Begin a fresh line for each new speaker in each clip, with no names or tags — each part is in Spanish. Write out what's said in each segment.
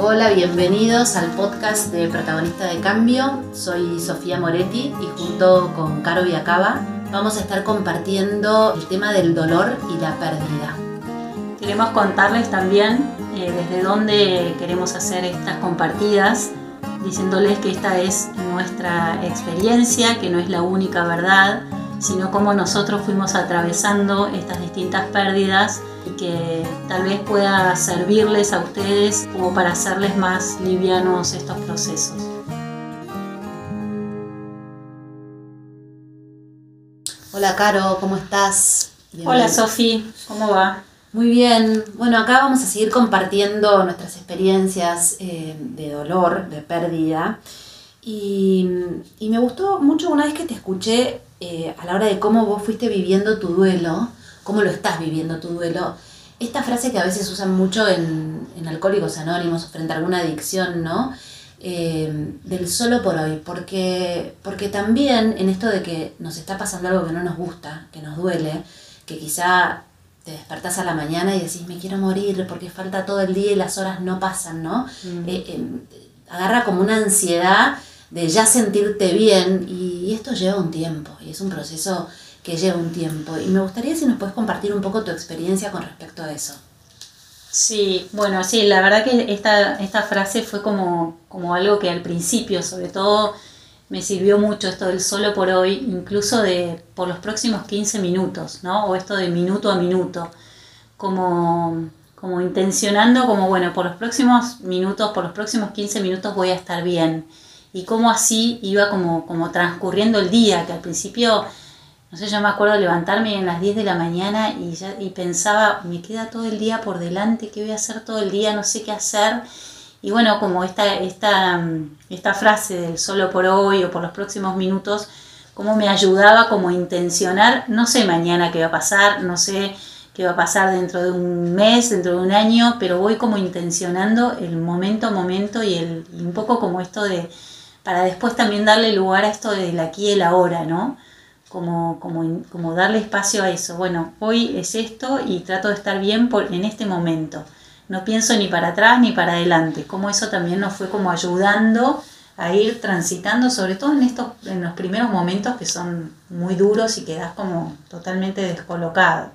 Hola, bienvenidos al podcast de Protagonista de Cambio. Soy Sofía Moretti y junto con Caro Viacaba vamos a estar compartiendo el tema del dolor y la pérdida.
Queremos contarles también eh, desde dónde queremos hacer estas compartidas, diciéndoles que esta es nuestra experiencia, que no es la única verdad, sino cómo nosotros fuimos atravesando estas distintas pérdidas y que tal vez pueda servirles a ustedes como para hacerles más livianos estos procesos.
Hola Caro, ¿cómo estás?
Hola Sofi, ¿cómo va?
Muy bien, bueno, acá vamos a seguir compartiendo nuestras experiencias eh, de dolor, de pérdida. Y, y, me gustó mucho una vez que te escuché eh, a la hora de cómo vos fuiste viviendo tu duelo, cómo lo estás viviendo tu duelo, esta frase que a veces usan mucho en, en Alcohólicos Anónimos frente a alguna adicción, ¿no? Eh, del solo por hoy, porque, porque también en esto de que nos está pasando algo que no nos gusta, que nos duele, que quizá te despertás a la mañana y decís me quiero morir porque falta todo el día y las horas no pasan, ¿no? Mm. Eh, agarra como una ansiedad de ya sentirte bien y esto lleva un tiempo y es un proceso que lleva un tiempo y me gustaría si nos puedes compartir un poco tu experiencia con respecto a eso.
Sí, bueno, sí, la verdad que esta, esta frase fue como, como algo que al principio, sobre todo, me sirvió mucho esto del solo por hoy, incluso de por los próximos 15 minutos, ¿no? O esto de minuto a minuto, como, como intencionando, como bueno, por los próximos minutos, por los próximos 15 minutos voy a estar bien y cómo así iba como, como transcurriendo el día, que al principio, no sé, yo me acuerdo levantarme en las 10 de la mañana y, ya, y pensaba, me queda todo el día por delante, ¿qué voy a hacer todo el día? No sé qué hacer. Y bueno, como esta, esta, esta frase del solo por hoy o por los próximos minutos, cómo me ayudaba como a intencionar, no sé mañana qué va a pasar, no sé qué va a pasar dentro de un mes, dentro de un año, pero voy como intencionando el momento a momento y, el, y un poco como esto de, para después también darle lugar a esto del aquí y el ahora, ¿no? Como, como, como darle espacio a eso. Bueno, hoy es esto y trato de estar bien por, en este momento. No pienso ni para atrás ni para adelante. Como eso también nos fue como ayudando a ir transitando, sobre todo en estos, en los primeros momentos que son muy duros y quedas como totalmente descolocado.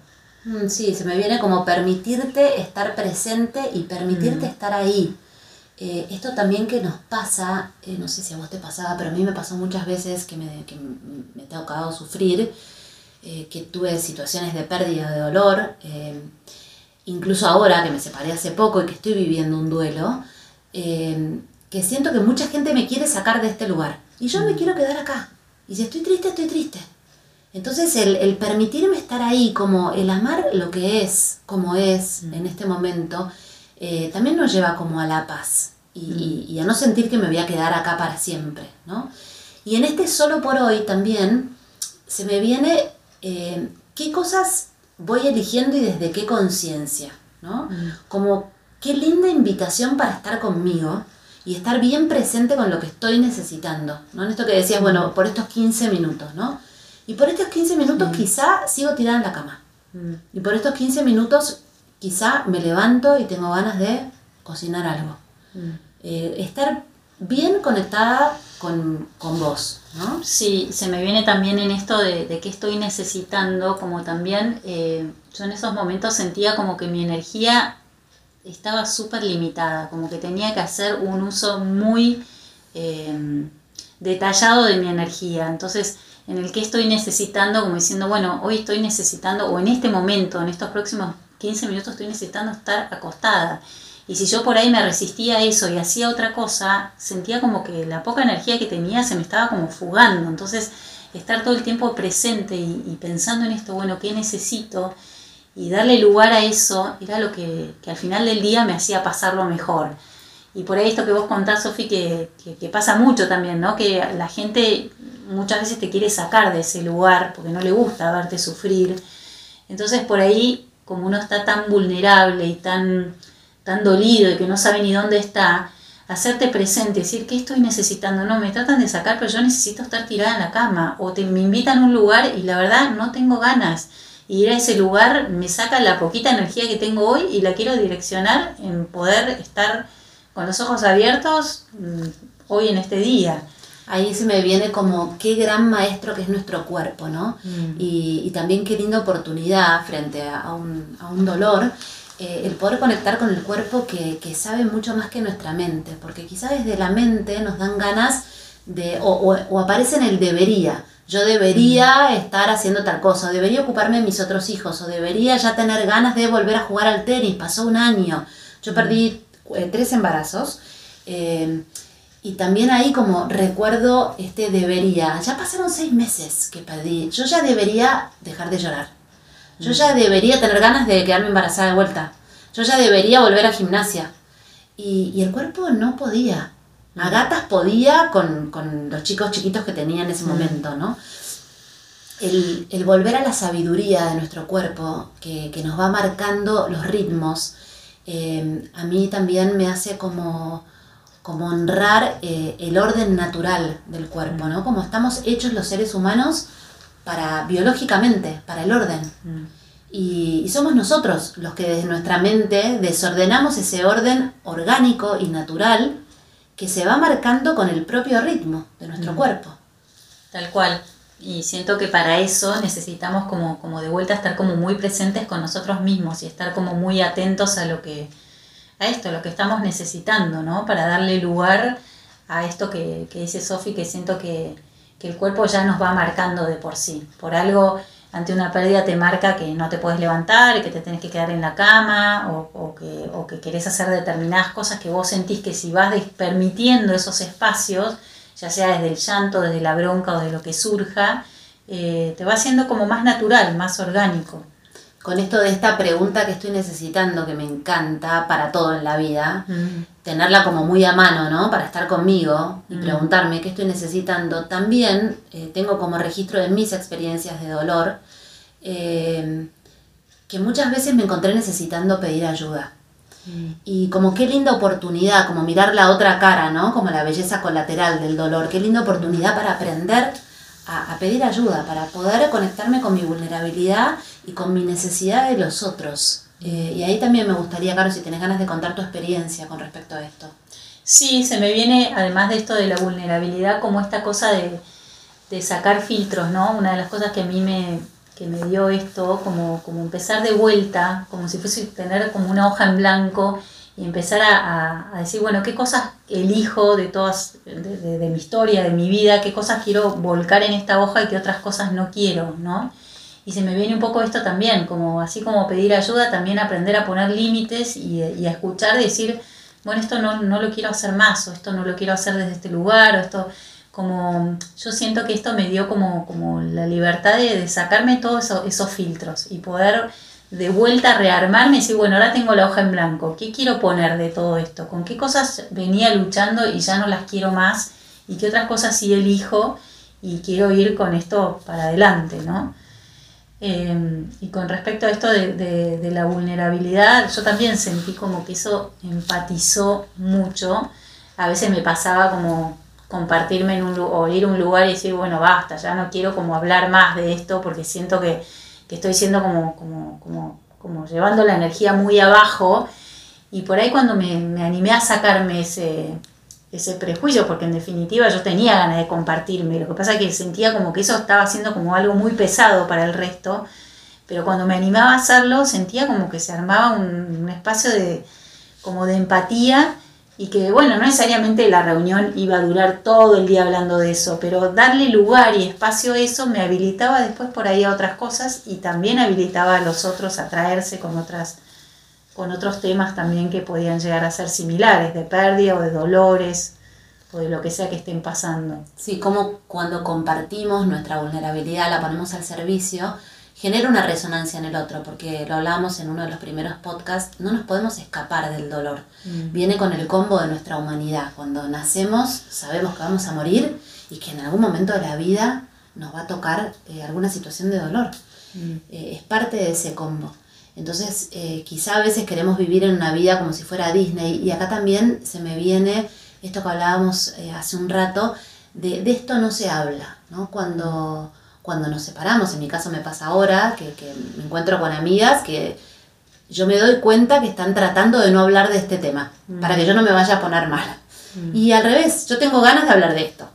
Mm, sí, se me viene como permitirte estar presente y permitirte mm. estar ahí. Eh, esto también que nos pasa, eh, no sé si a vos te pasaba, pero a mí me pasó muchas veces que me, que me he tocado sufrir, eh, que tuve situaciones de pérdida, de dolor, incluso ahora que me separé hace poco y que estoy viviendo un duelo, que siento que mucha gente me quiere sacar de este lugar y yo me mm. quiero quedar acá. Y si estoy triste, estoy triste. Entonces el, el permitirme estar ahí, como el amar lo que es, como es mm. en este momento, eh, también nos lleva como a la paz y, a no sentir que me voy a quedar acá para siempre, ¿no? Y en este solo por hoy también se me viene eh, qué cosas voy eligiendo y desde qué conciencia, ¿no? Como qué linda invitación para estar conmigo y estar bien presente con lo que estoy necesitando, ¿no? En esto que decías, bueno, por estos 15 minutos, ¿no? Y por estos 15 minutos quizá sigo tirada en la cama. Y por estos 15 minutos quizá me levanto y tengo ganas de cocinar algo. Mm. Eh, estar bien conectada con, vos, ¿no?
Sí, se me viene también en esto de, de qué estoy necesitando, como también eh, yo en esos momentos sentía como que mi energía estaba súper limitada, como que tenía que hacer un uso muy eh, detallado de mi energía. Entonces, en el que estoy necesitando, como diciendo, bueno, hoy estoy necesitando, o en este momento, en estos próximos 15 minutos estoy necesitando estar acostada. Y si yo por ahí me resistía a eso y hacía otra cosa, sentía como que la poca energía que tenía se me estaba como fugando. Entonces, estar todo el tiempo presente y, pensando en esto, bueno, ¿qué necesito? Y darle lugar a eso era lo que, al final del día me hacía pasarlo mejor. Y por ahí esto que vos contás, Sofi, que, que, pasa mucho también, ¿no? Que la gente muchas veces te quiere sacar de ese lugar porque no le gusta verte sufrir. Entonces por ahí como uno está tan vulnerable y tan, tan dolido y que no sabe ni dónde está, hacerte presente, decir, ¿qué estoy necesitando? No, me tratan de sacar, pero yo necesito estar tirada en la cama. O te, me invitan a un lugar y la verdad no tengo ganas. Ir a ese lugar me saca la poquita energía que tengo hoy y la quiero direccionar en poder estar con los ojos abiertos mm, hoy en este día.
Ahí se me viene como qué gran maestro que es nuestro cuerpo, ¿no?
Mm.
Y, también qué linda oportunidad frente a un, a un dolor, eh, el poder conectar con el cuerpo que, que, sabe mucho más que nuestra mente, porque quizás desde la mente nos dan ganas de, o, o, o aparece en el debería, yo debería mm. estar haciendo tal cosa, o debería ocuparme de mis otros hijos, o debería ya tener ganas de volver a jugar al tenis, pasó un año, yo mm. perdí eh, tres embarazos. Eh, y también ahí como recuerdo este debería, ya pasaron seis meses que perdí, yo ya debería dejar de llorar, yo ya mm. debería tener ganas de quedarme embarazada de vuelta, yo ya debería volver a gimnasia. Y, y el cuerpo no podía, a gatas podía con, con, los chicos chiquitos que tenía en ese momento, ¿no? El, el, volver a la sabiduría de nuestro cuerpo, que, que nos va marcando los ritmos, eh, a mí también me hace como, como honrar eh, el orden natural del cuerpo, ¿no? Como estamos hechos los seres humanos para, biológicamente, para el orden. Mm. Y, y, somos nosotros los que desde nuestra mente desordenamos ese orden orgánico y natural que se va marcando con el propio ritmo de nuestro mm. cuerpo.
Tal cual. Y siento que para eso necesitamos como, como de vuelta estar como muy presentes con nosotros mismos y estar como muy atentos a lo que, a esto, lo que estamos necesitando, ¿no? Para darle lugar a esto que, que dice Sofi, que siento que, que el cuerpo ya nos va marcando de por sí. Por algo, ante una pérdida te marca que no te puedes levantar, que te tenés que quedar en la cama o, o, que, o que querés hacer determinadas cosas que vos sentís que si vas permitiendo esos espacios, ya sea desde el llanto, desde la bronca o de lo que surja, eh, te va haciendo como más natural, más orgánico.
Con esto de esta pregunta que estoy necesitando, que me encanta para todo en la vida, mm. tenerla como muy a mano, ¿no? Para estar conmigo y mm. preguntarme qué estoy necesitando. También eh, tengo como registro de mis experiencias de dolor, eh, que muchas veces me encontré necesitando pedir ayuda. Y como qué linda oportunidad, como mirar la otra cara, ¿no? Como la belleza colateral del dolor. Qué linda oportunidad para aprender a, pedir ayuda, para poder conectarme con mi vulnerabilidad y con mi necesidad de los otros. Eh, y ahí también me gustaría, Caro, si tenés ganas de contar tu experiencia con respecto a esto.
Sí, se me viene, además de esto de la vulnerabilidad, como esta cosa de, de sacar filtros, ¿no? Una de las cosas que a mí me, que me dio esto, como, como empezar de vuelta, como si fuese tener como una hoja en blanco y empezar a, a, decir, bueno, qué cosas elijo de todas, de, de, mi historia, de mi vida, qué cosas quiero volcar en esta hoja y qué otras cosas no quiero, ¿no? Y se me viene un poco esto también, como así como pedir ayuda, también aprender a poner límites y, y a escuchar, decir, bueno, esto no, no lo quiero hacer más, o esto no lo quiero hacer desde este lugar, o esto como yo siento que esto me dio como, como la libertad de, sacarme todos esos filtros y poder de vuelta rearmarme y decir, bueno, ahora tengo la hoja en blanco, ¿qué quiero poner de todo esto? ¿Con qué cosas venía luchando y ya no las quiero más? ¿Y qué otras cosas sí elijo y quiero ir con esto para adelante, ¿no? Em, y con respecto a esto de, de, de la vulnerabilidad, yo también sentí como que eso empatizó mucho. A veces me pasaba como compartirme en un o ir a un lugar y decir, bueno, basta, ya no quiero como hablar más de esto porque siento que, estoy siendo como, como, como, como, llevando la energía muy abajo. Y por ahí cuando me, me, animé a sacarme ese, ese prejuicio, porque en definitiva yo tenía ganas de compartirme, lo que pasa es que sentía como que eso estaba siendo como algo muy pesado para el resto, pero cuando me animaba a hacerlo sentía como que se armaba un, un espacio de, como de empatía y que, bueno, no necesariamente la reunión iba a durar todo el día hablando de eso, pero darle lugar y espacio a eso me habilitaba después por ahí a otras cosas y también habilitaba a los otros a traerse con otras con otros temas también que podían llegar a ser similares, de pérdida o de dolores o de lo que sea que estén pasando.
Sí, como cuando compartimos nuestra vulnerabilidad, la ponemos al servicio, genera una resonancia en el otro, porque lo hablábamos en uno de los primeros podcasts, no nos podemos escapar del dolor. Mm. Viene con el combo de nuestra humanidad. Cuando nacemos sabemos que vamos a morir y que en algún momento de la vida nos va a tocar eh, alguna situación de dolor. Mm. Eh, es parte de ese combo. Entonces, eh, quizá a veces queremos vivir en una vida como si fuera Disney y acá también se me viene esto que hablábamos hace un rato, de, de, esto no se habla, ¿no? Cuando cuando nos separamos, en mi caso me pasa ahora, que, que me encuentro con amigas que yo me doy cuenta que están tratando de no hablar de este tema, para que yo no me vaya a poner mal. Y al revés, yo tengo ganas de hablar de esto.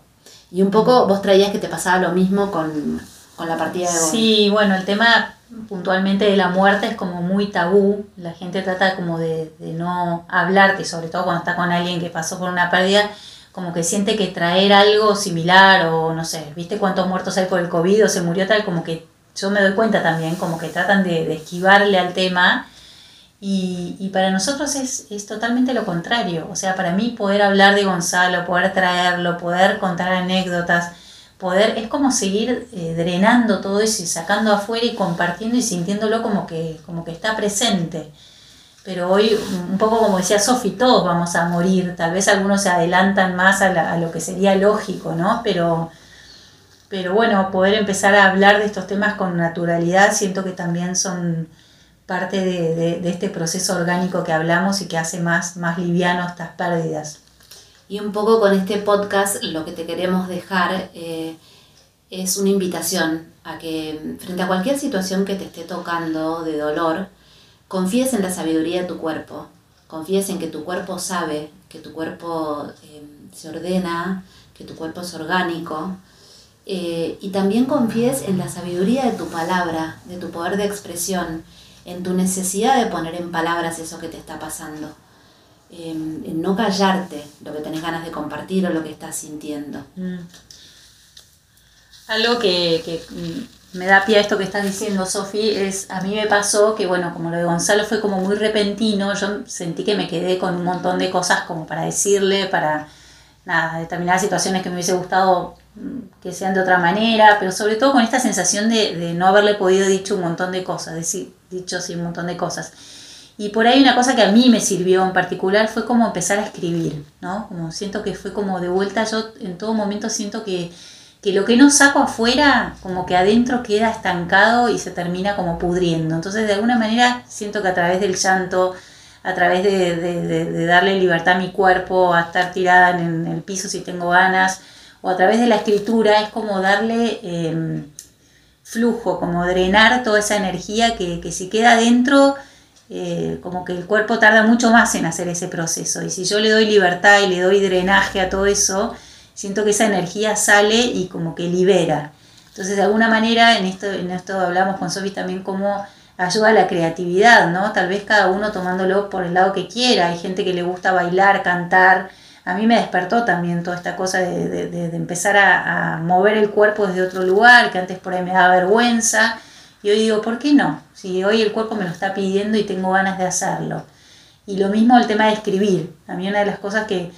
Y un poco vos traías que te pasaba lo mismo con, la partida de
Sí, bueno, el tema puntualmente de la muerte es como muy tabú. La gente trata como de, de no hablarte, sobre todo cuando está con alguien que pasó por una pérdida, como que siente que traer algo similar o no sé, ¿viste cuántos muertos hay por el COVID o se murió tal? Como que yo me doy cuenta también, como que tratan de, de esquivarle al tema y, y para nosotros es, es, totalmente lo contrario. O sea, para mí poder hablar de Gonzalo, poder traerlo, poder contar anécdotas, poder, es como seguir eh, drenando todo eso y sacando afuera y compartiendo y sintiéndolo como que, como que está presente. Pero hoy, un poco como decía Sofi, todos vamos a morir. Tal vez algunos se adelantan más a, lo que sería lógico, ¿no? Pero, pero bueno, poder empezar a hablar de estos temas con naturalidad, siento que también son parte de, este proceso orgánico que hablamos y que hace más, más liviano estas pérdidas.
Y un poco con este podcast lo que te queremos dejar eh, es una invitación a que frente a cualquier situación que te esté tocando de dolor, confíes en la sabiduría de tu cuerpo, confíes en que tu cuerpo sabe, que tu cuerpo eh, se ordena, que tu cuerpo es orgánico. Eh, y también confíes en la sabiduría de tu palabra, de tu poder de expresión, en tu necesidad de poner en palabras eso que te está pasando, en, no callarte lo que tenés ganas de compartir o lo que estás sintiendo. Mm.
Algo que, me da pie a esto que estás diciendo, Sofi, es a mí me pasó que, bueno, como lo de Gonzalo fue como muy repentino, yo sentí que me quedé con un montón de cosas como para decirle, para, nada, determinadas situaciones que me hubiese gustado mm, que sean de otra manera, pero sobre todo con esta sensación de, de no haberle podido dicho un montón de cosas, decir, dicho sí un montón de cosas. Y por ahí una cosa que a mí me sirvió en particular fue como empezar a escribir, ¿no? Como siento que fue como de vuelta, yo en todo momento siento que, que lo que no saco afuera, como que adentro queda estancado y se termina como pudriendo. Entonces de alguna manera siento que a través del llanto, a través de, de, darle libertad a mi cuerpo, a estar tirada en el piso si tengo ganas, o a través de la escritura, es como darle... Em, flujo, como drenar toda esa energía que, si queda dentro, eh, como que el cuerpo tarda mucho más en hacer ese proceso. Y si yo le doy libertad y le doy drenaje a todo eso, siento que esa energía sale y como que libera. Entonces, de alguna manera, en esto, en esto hablamos con Sofi también como ayuda a la creatividad, ¿no? Tal vez cada uno tomándolo por el lado que quiera. Hay gente que le gusta bailar, cantar, a mí me despertó también toda esta cosa de, empezar a, mover el cuerpo desde otro lugar, que antes por ahí me daba vergüenza. Y hoy digo, ¿por qué no? Si hoy el cuerpo me lo está pidiendo y tengo ganas de hacerlo. Y lo mismo el tema de escribir. A mí una de las cosas que,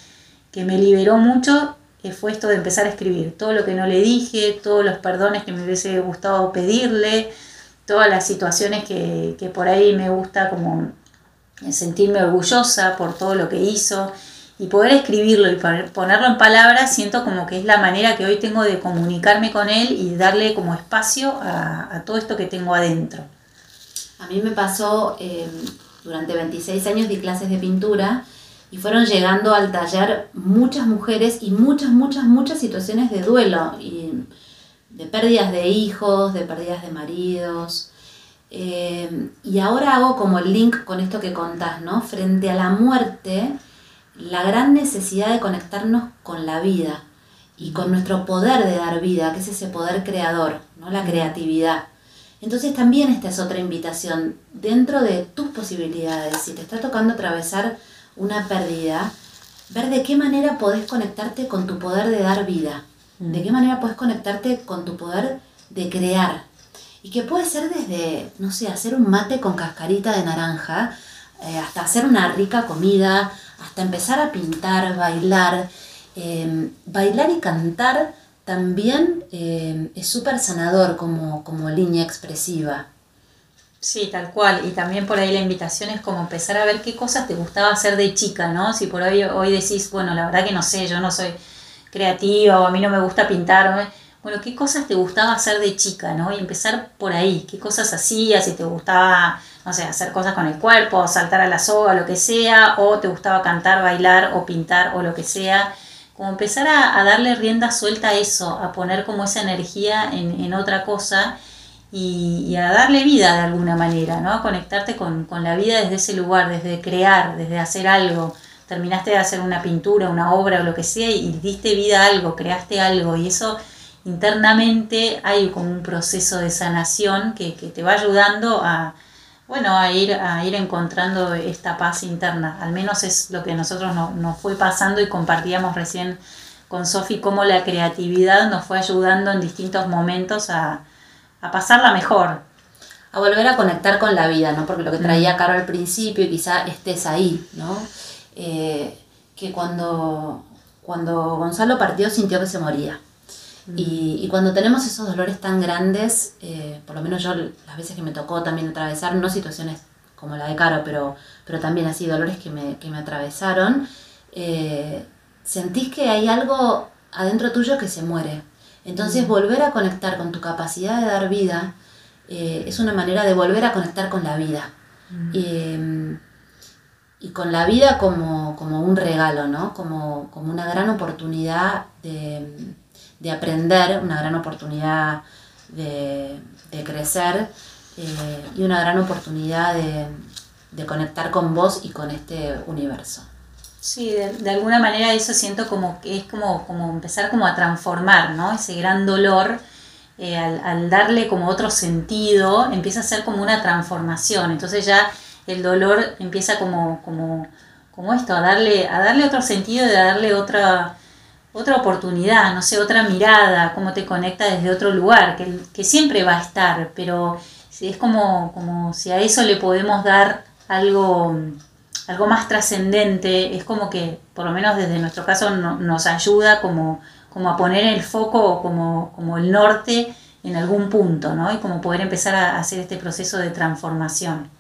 me liberó mucho eh, fue esto de empezar a escribir. Todo lo que no le dije, todos los perdones que me hubiese gustado pedirle, todas las situaciones que, que por ahí me gusta como sentirme orgullosa por todo lo que hizo y poder escribirlo y ponerlo en palabras, siento como que es la manera que hoy tengo de comunicarme con él y darle como espacio a, todo esto que tengo adentro.
A mí me pasó, em, durante 26 años di clases de pintura y fueron llegando al taller muchas mujeres y muchas, muchas, muchas situaciones de duelo, y de pérdidas de hijos, de pérdidas de maridos. Em, y ahora hago como el link con esto que contás, ¿no? Frente a la muerte, la gran necesidad de conectarnos con la vida y con nuestro poder de dar vida, que es ese poder creador, ¿no? la creatividad. Entonces también esta es otra invitación, dentro de tus posibilidades, si te está tocando atravesar una pérdida, ver de qué manera podés conectarte con tu poder de dar vida, de qué manera podés conectarte con tu poder de crear. Y que puede ser desde, no sé, hacer un mate con cascarita de naranja, eh, hasta hacer una rica comida, hasta empezar a pintar, bailar. Em, bailar y cantar también em, es súper sanador como, como línea expresiva.
Sí, tal cual. Y también por ahí la invitación es como empezar a ver qué cosas te gustaba hacer de chica, ¿no? Si por ahí hoy decís, bueno, la verdad que no sé, yo no soy creativa o a mí no me gusta pintar. Bueno, ¿qué cosas te gustaba hacer de chica, ¿no? Y empezar por ahí, qué cosas hacías, si te gustaba no sé, hacer cosas con el cuerpo, saltar a la soga, lo que sea, o te gustaba cantar, bailar o pintar o lo que sea. Como empezar a, darle rienda suelta a eso, a poner como esa energía en, otra cosa y, a darle vida de alguna manera, ¿no? A conectarte con, con, la vida desde ese lugar, desde crear, desde hacer algo. Terminaste de hacer una pintura, una obra o lo que sea y diste vida a algo, creaste algo y eso internamente hay como un proceso de sanación que, que te va ayudando a, bueno, a ir, a ir encontrando esta paz interna. Al menos es lo que nosotros nos fue pasando y compartíamos recién con Sofi cómo la creatividad nos fue ayudando en distintos momentos a, a pasarla mejor.
A volver a conectar con la vida, ¿no? Porque lo que traía mm. Caro al principio, y quizá estés ahí, ¿no? Eh, que cuando, cuando Gonzalo partió sintió que se moría. Mm. Y, cuando tenemos esos dolores tan grandes, eh, por lo menos yo las veces que me tocó también atravesar, no situaciones como la de Caro, pero, pero también así dolores que me, que me atravesaron, eh, sentís que hay algo adentro tuyo que se muere. Entonces volver a conectar con tu capacidad de dar vida eh, es una manera de volver a conectar con la vida. Em, y con la vida como, un regalo, ¿no? Como, una gran oportunidad de, aprender, una gran oportunidad de, crecer eh, y una gran oportunidad de conectar con vos y con este universo.
Sí, de, alguna manera eso siento como que es como, como empezar como a transformar, ¿no? Ese gran dolor, eh, al, darle como otro sentido, empieza a ser como una transformación. Entonces ya el dolor empieza como, como, como esto, a darle, a darle otro sentido a darle otra, otra oportunidad, no sé, otra mirada, cómo te conecta desde otro lugar, que, que siempre va a estar, pero es como, como si a eso le podemos dar algo algo más trascendente, es como que, por lo menos desde nuestro caso, nos ayuda como, como a poner el foco como, como el norte en algún punto, ¿no? Y como poder empezar a hacer este proceso de transformación.